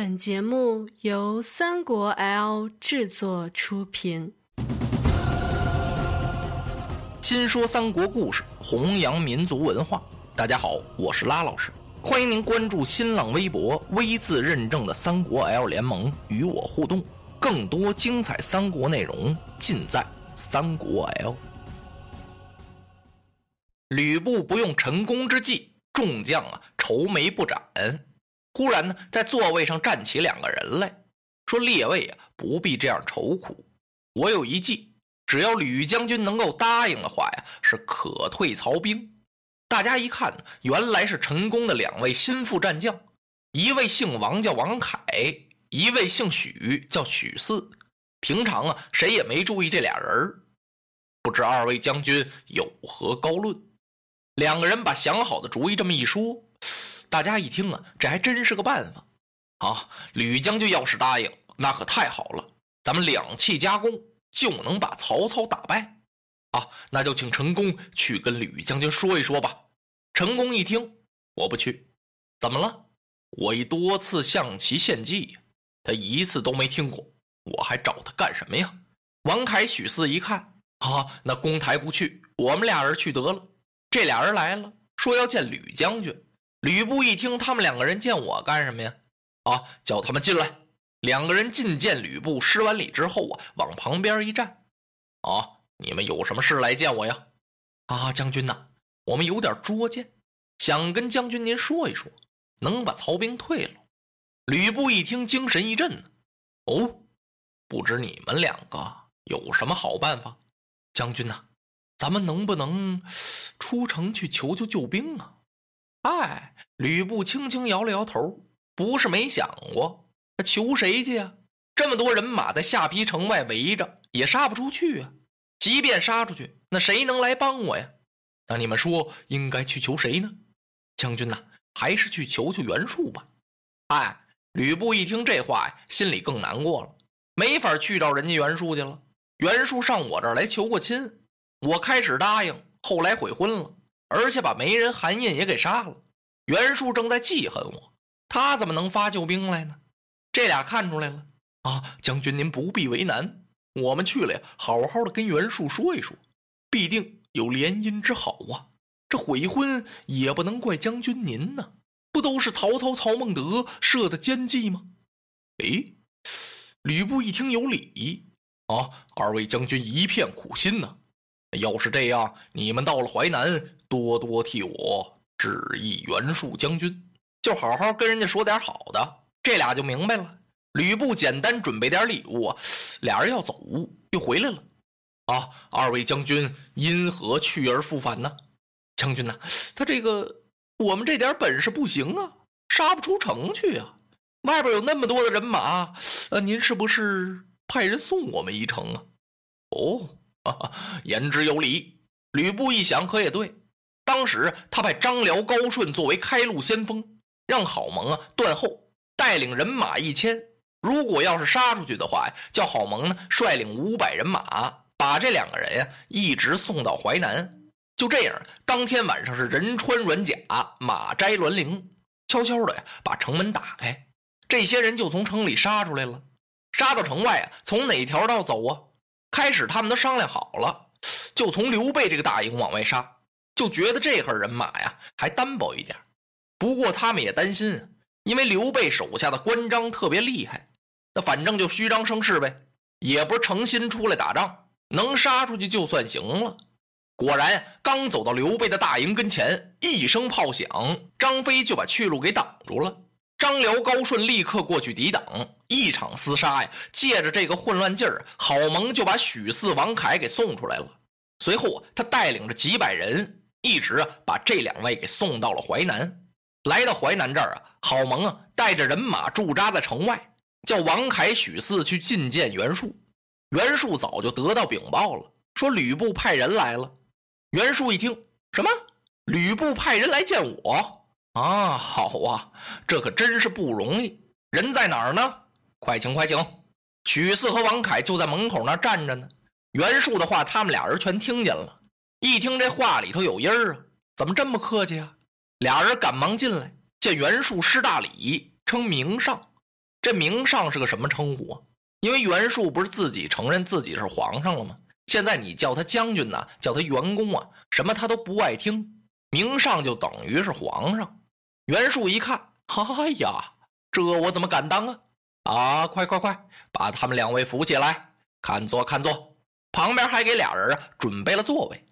本节目由三国 L 制作出品。新说三国故事，弘扬民族文化。大家好，我是拉老师，欢迎您关注新浪微博 V 字认证的三国 L 联盟，与我互动。更多精彩三国内容尽在三国 L。吕布不用陈宫之计，众将啊愁眉不展。忽然呢，在座位上站起两个人来说：“列位啊，不必这样愁苦。我有一计，只要吕将军能够答应的话呀，是可退曹兵。”大家一看，原来是陈宫的两位心腹战将，一位姓王，叫王凯；一位姓许，叫许四。平常啊，谁也没注意这俩人不知二位将军有何高论？两个人把想好的主意这么一说。大家一听啊，这还真是个办法啊！吕将军要是答应，那可太好了，咱们两气夹攻，就能把曹操打败啊！那就请陈宫去跟吕将军说一说吧。陈宫一听，我不去，怎么了？我已多次向其献计，他一次都没听过，我还找他干什么呀？王凯、许四一看，啊，那公台不去，我们俩人去得了。这俩人来了，说要见吕将军。吕布一听，他们两个人见我干什么呀？啊，叫他们进来。两个人觐见吕布，施完礼之后啊，往旁边一站。啊，你们有什么事来见我呀？啊，将军呐，我们有点拙见，想跟将军您说一说，能把曹兵退了。吕布一听，精神一振。哦，不知你们两个有什么好办法？将军呐，咱们能不能出城去求求救兵啊？哎，吕布轻轻摇了摇头，不是没想过，求谁去啊？这么多人马在下邳城外围着，也杀不出去啊！即便杀出去，那谁能来帮我呀？那你们说应该去求谁呢？将军呐，还是去求求袁术吧。哎，吕布一听这话呀，心里更难过了，没法去找人家袁术去了。袁术上我这儿来求过亲，我开始答应，后来悔婚了。而且把媒人韩印也给杀了，袁术正在记恨我，他怎么能发救兵来呢？这俩看出来了啊！将军您不必为难，我们去了呀，好好的跟袁术说一说，必定有联姻之好啊！这悔婚也不能怪将军您呢，不都是曹操曹孟德设的奸计吗？哎，吕布一听有理啊，二位将军一片苦心呐。要是这样，你们到了淮南。多多替我致意袁术将军，就好好跟人家说点好的，这俩就明白了。吕布简单准备点礼物啊，俩人要走又回来了。啊，二位将军因何去而复返呢？将军呐，他这个我们这点本事不行啊，杀不出城去啊。外边有那么多的人马，呃，您是不是派人送我们一程啊？哦，哈哈，言之有理。吕布一想，可也对。当时他派张辽、高顺作为开路先锋，让郝萌啊断后，带领人马一千。如果要是杀出去的话，叫郝萌呢率领五百人马，把这两个人呀一直送到淮南。就这样，当天晚上是人穿软甲，马摘銮铃，悄悄的呀把城门打开，这些人就从城里杀出来了。杀到城外啊，从哪条道走啊？开始他们都商量好了，就从刘备这个大营往外杀。就觉得这号人马呀还单薄一点，不过他们也担心，因为刘备手下的关张特别厉害，那反正就虚张声势呗，也不是诚心出来打仗，能杀出去就算行了。果然，刚走到刘备的大营跟前，一声炮响，张飞就把去路给挡住了。张辽、高顺立刻过去抵挡，一场厮杀呀，借着这个混乱劲儿，郝萌就把许四、王凯给送出来了。随后，他带领着几百人。一直啊，把这两位给送到了淮南。来到淮南这儿啊，郝萌啊带着人马驻扎在城外，叫王凯、许四去觐见袁术。袁术早就得到禀报了，说吕布派人来了。袁术一听，什么？吕布派人来见我啊？好啊，这可真是不容易。人在哪儿呢？快请，快请！许四和王凯就在门口那站着呢。袁术的话，他们俩人全听见了。一听这话里头有音儿啊，怎么这么客气啊？俩人赶忙进来，见袁术施大礼，称名上。这名上是个什么称呼啊？因为袁术不是自己承认自己是皇上了吗？现在你叫他将军呐，叫他员工啊，什么他都不爱听。名上就等于是皇上。袁术一看，哎呀，这我怎么敢当啊？啊，快快快，把他们两位扶起来，看坐看坐。旁边还给俩人啊准备了座位。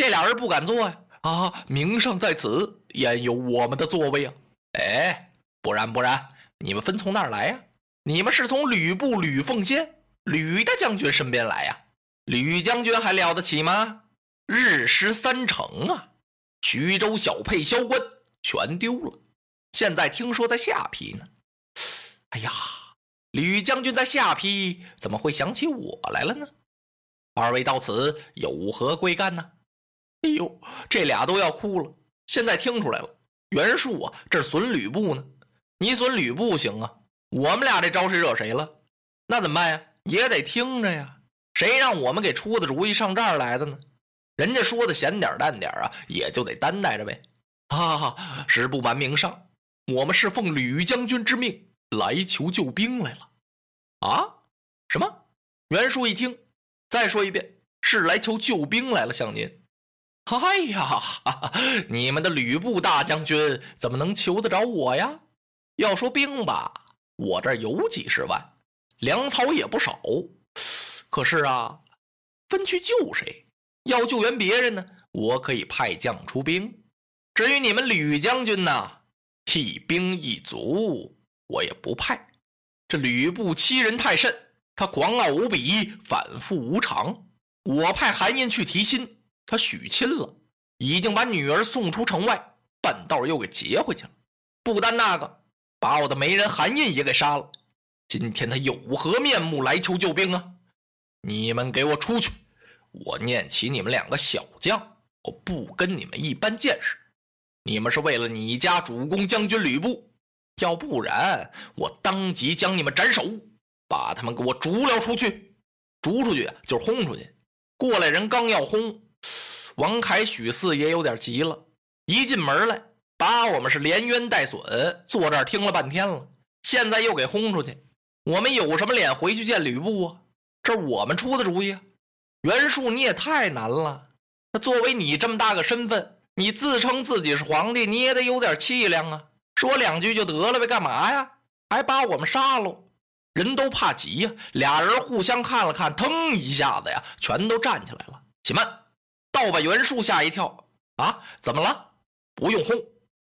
这俩人不敢坐呀。啊，名上在此，焉有我们的座位啊？哎，不然不然，你们分从哪儿来呀？你们是从吕布吕奉先吕大将军身边来呀？吕将军还了得起吗？日失三成啊！徐州小沛萧关全丢了，现在听说在下邳呢。哎呀，吕将军在下邳，怎么会想起我来了呢？二位到此有何贵干呢？哎呦，这俩都要哭了。现在听出来了，袁术啊，这损吕布呢。你损吕布行啊，我们俩这招谁惹谁了？那怎么办呀？也得听着呀。谁让我们给出的主意上这儿来的呢？人家说的闲点淡点啊，也就得担待着呗。哈啊，实不瞒明上，我们是奉吕将军之命来求救兵来了。啊？什么？袁术一听，再说一遍，是来求救兵来了，向您。哎呀，你们的吕布大将军怎么能求得着我呀？要说兵吧，我这儿有几十万，粮草也不少。可是啊，分去救谁？要救援别人呢？我可以派将出兵。至于你们吕将军呢，一兵一卒，我也不派。这吕布欺人太甚，他狂傲无比，反复无常。我派韩印去提亲。他许亲了，已经把女儿送出城外，半道又给劫回去了。不单那个，把我的媒人韩印也给杀了。今天他有何面目来求救兵啊？你们给我出去！我念起你们两个小将，我不跟你们一般见识。你们是为了你家主公将军吕布，要不然我当即将你们斩首，把他们给我逐了出去。逐出去就是轰出去。过来人刚要轰。王凯、许四也有点急了，一进门来，把我们是连冤带损，坐这儿听了半天了，现在又给轰出去，我们有什么脸回去见吕布啊？这我们出的主意！袁术，你也太难了。那作为你这么大个身份，你自称自己是皇帝，你也得有点气量啊！说两句就得了呗，干嘛呀？还把我们杀喽？人都怕急呀！俩人互相看了看，腾一下子呀，全都站起来了。且慢。倒把袁术吓一跳啊！怎么了？不用轰，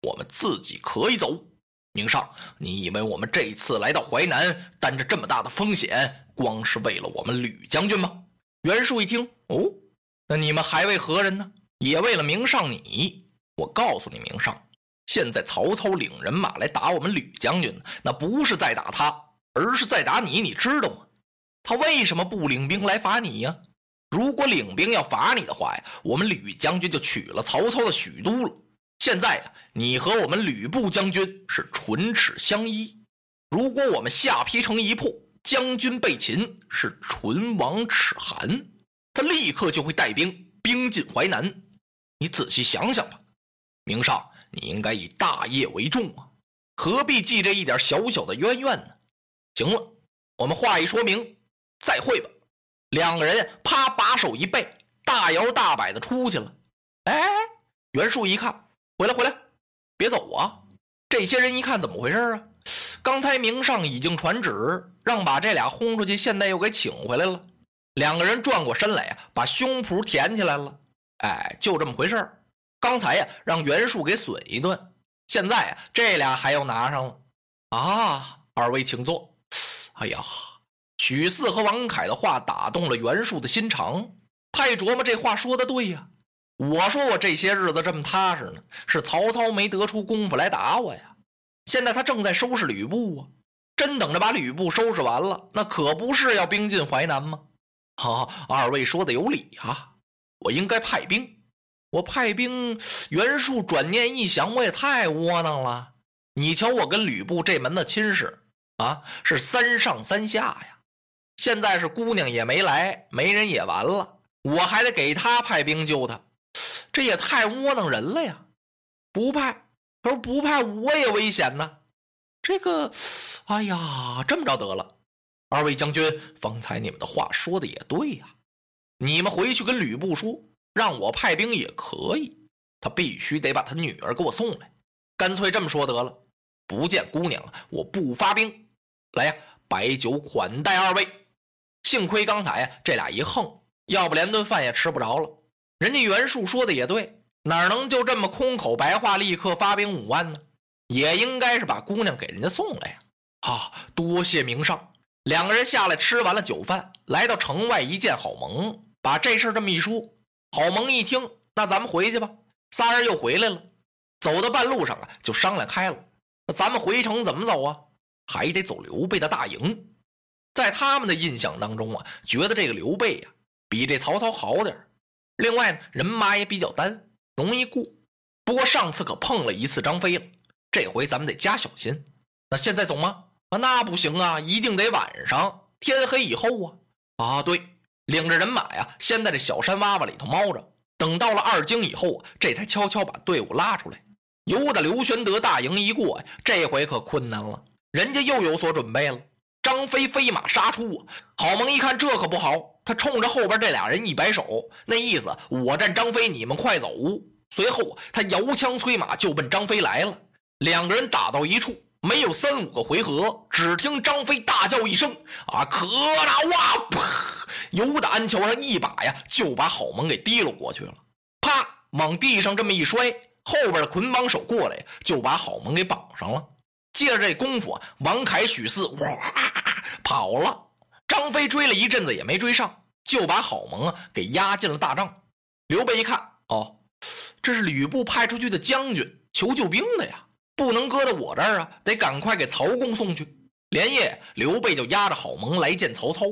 我们自己可以走。明上，你以为我们这次来到淮南，担着这么大的风险，光是为了我们吕将军吗？袁术一听，哦，那你们还为何人呢？也为了明上你。我告诉你，明上，现在曹操领人马来打我们吕将军，那不是在打他，而是在打你，你知道吗？他为什么不领兵来伐你呀？如果领兵要伐你的话呀，我们吕将军就取了曹操的许都了。现在呀，你和我们吕布将军是唇齿相依。如果我们下邳城一破，将军被擒，是唇亡齿寒，他立刻就会带兵兵进淮南。你仔细想想吧，明少，你应该以大业为重啊，何必记这一点小小的冤怨呢？行了，我们话已说明，再会吧。两个人啪把手一背，大摇大摆的出去了。哎，袁术一看，回来回来，别走啊！这些人一看，怎么回事啊？刚才明上已经传旨，让把这俩轰出去，现在又给请回来了。两个人转过身来呀，把胸脯舔起来了。哎，就这么回事刚才呀，让袁术给损一顿，现在呀，这俩还要拿上了。啊，二位请坐。哎呀！许四和王凯的话打动了袁术的心肠，他一琢磨，这话说的对呀。我说我这些日子这么踏实呢，是曹操没得出功夫来打我呀。现在他正在收拾吕布啊，真等着把吕布收拾完了，那可不是要兵进淮南吗？好，二位说的有理啊，我应该派兵。我派兵，袁术转念一想，我也太窝囊了。你瞧，我跟吕布这门子亲事啊，是三上三下呀。现在是姑娘也没来，媒人也完了，我还得给他派兵救他，这也太窝囊人了呀！不派，他说不派我也危险呢。这个，哎呀，这么着得了。二位将军，方才你们的话说的也对呀。你们回去跟吕布说，让我派兵也可以，他必须得把他女儿给我送来。干脆这么说得了，不见姑娘，我不发兵。来呀，摆酒款待二位。幸亏刚才呀，这俩一横，要不连顿饭也吃不着了。人家袁术说的也对，哪能就这么空口白话，立刻发兵五万呢？也应该是把姑娘给人家送来呀！啊，多谢明上。两个人下来吃完了酒饭，来到城外一见郝萌，把这事这么一说。郝萌一听，那咱们回去吧。仨人又回来了，走到半路上啊，就商量开了。那咱们回城怎么走啊？还得走刘备的大营。在他们的印象当中啊，觉得这个刘备呀，比这曹操好点另外呢，人马也比较单，容易过。不过上次可碰了一次张飞了。这回咱们得加小心。那现在走吗？啊，那不行啊，一定得晚上天黑以后啊。啊，对，领着人马呀，先在这小山洼洼里头猫着，等到了二更以后啊，这才悄悄把队伍拉出来。由得刘玄德大营一过呀，这回可困难了，人家又有所准备了。张飞飞马杀出啊，郝萌一看这可不好，他冲着后边这俩人一摆手，那意思我战张飞，你们快走。随后他摇枪催马就奔张飞来了。两个人打到一处，没有三五个回合，只听张飞大叫一声：“啊，可拉哇！”啪，由得安桥上一把呀，就把郝萌给提了过去了。啪，往地上这么一摔，后边的捆绑手过来，就把郝萌给绑上了。借着这功夫，王凯、许四哇跑了。张飞追了一阵子也没追上，就把郝萌啊给押进了大帐。刘备一看，哦，这是吕布派出去的将军求救兵的呀。不能搁在我这儿啊，得赶快给曹公送去。连夜，刘备就押着郝萌来见曹操。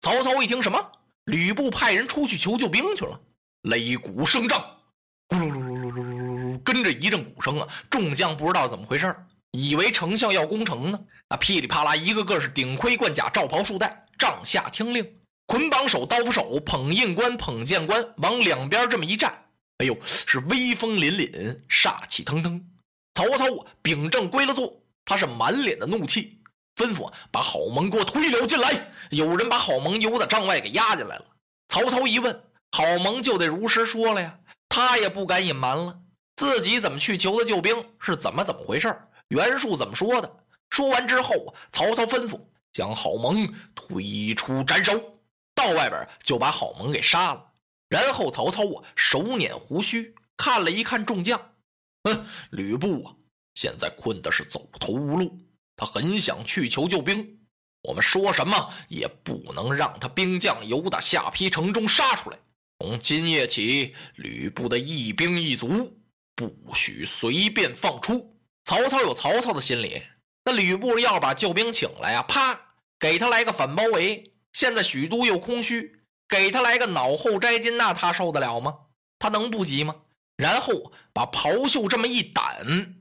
曹操一听，什么？吕布派人出去求救兵去了。擂鼓声仗，咕噜噜噜噜噜噜噜，跟着一阵鼓声啊，众将不知道怎么回事以为丞相要攻城呢。啊，噼里啪啦，一个个是顶盔贯甲，罩袍束带，帐下听令，捆绑手，刀斧手，捧印官，捧剑官，往两边这么一站，哎呦，是威风凛凛，煞气腾腾。曹操秉正归了座，他是满脸的怒气，吩咐把郝萌给我推了进来。有人把郝萌由在帐外给押进来了。曹操一问，郝萌就得如实说了呀，他也不敢隐瞒了，自己怎么去求的救兵，是怎么怎么回事袁术怎么说的？说完之后曹操吩咐将郝萌推出斩首，到外边就把郝萌给杀了。然后曹操啊，手捻胡须，看了一看众将。哼，吕布啊，现在困的是走投无路，他很想去求救兵。我们说什么也不能让他兵将由打下邳城中杀出来。从今夜起，吕布的一兵一卒不许随便放出。曹操有曹操的心理，那吕布要把救兵请来呀，啪，给他来个反包围。现在许都又空虚，给他来个脑后摘金，那他受得了吗？他能不急吗？然后把袍袖这么一掸，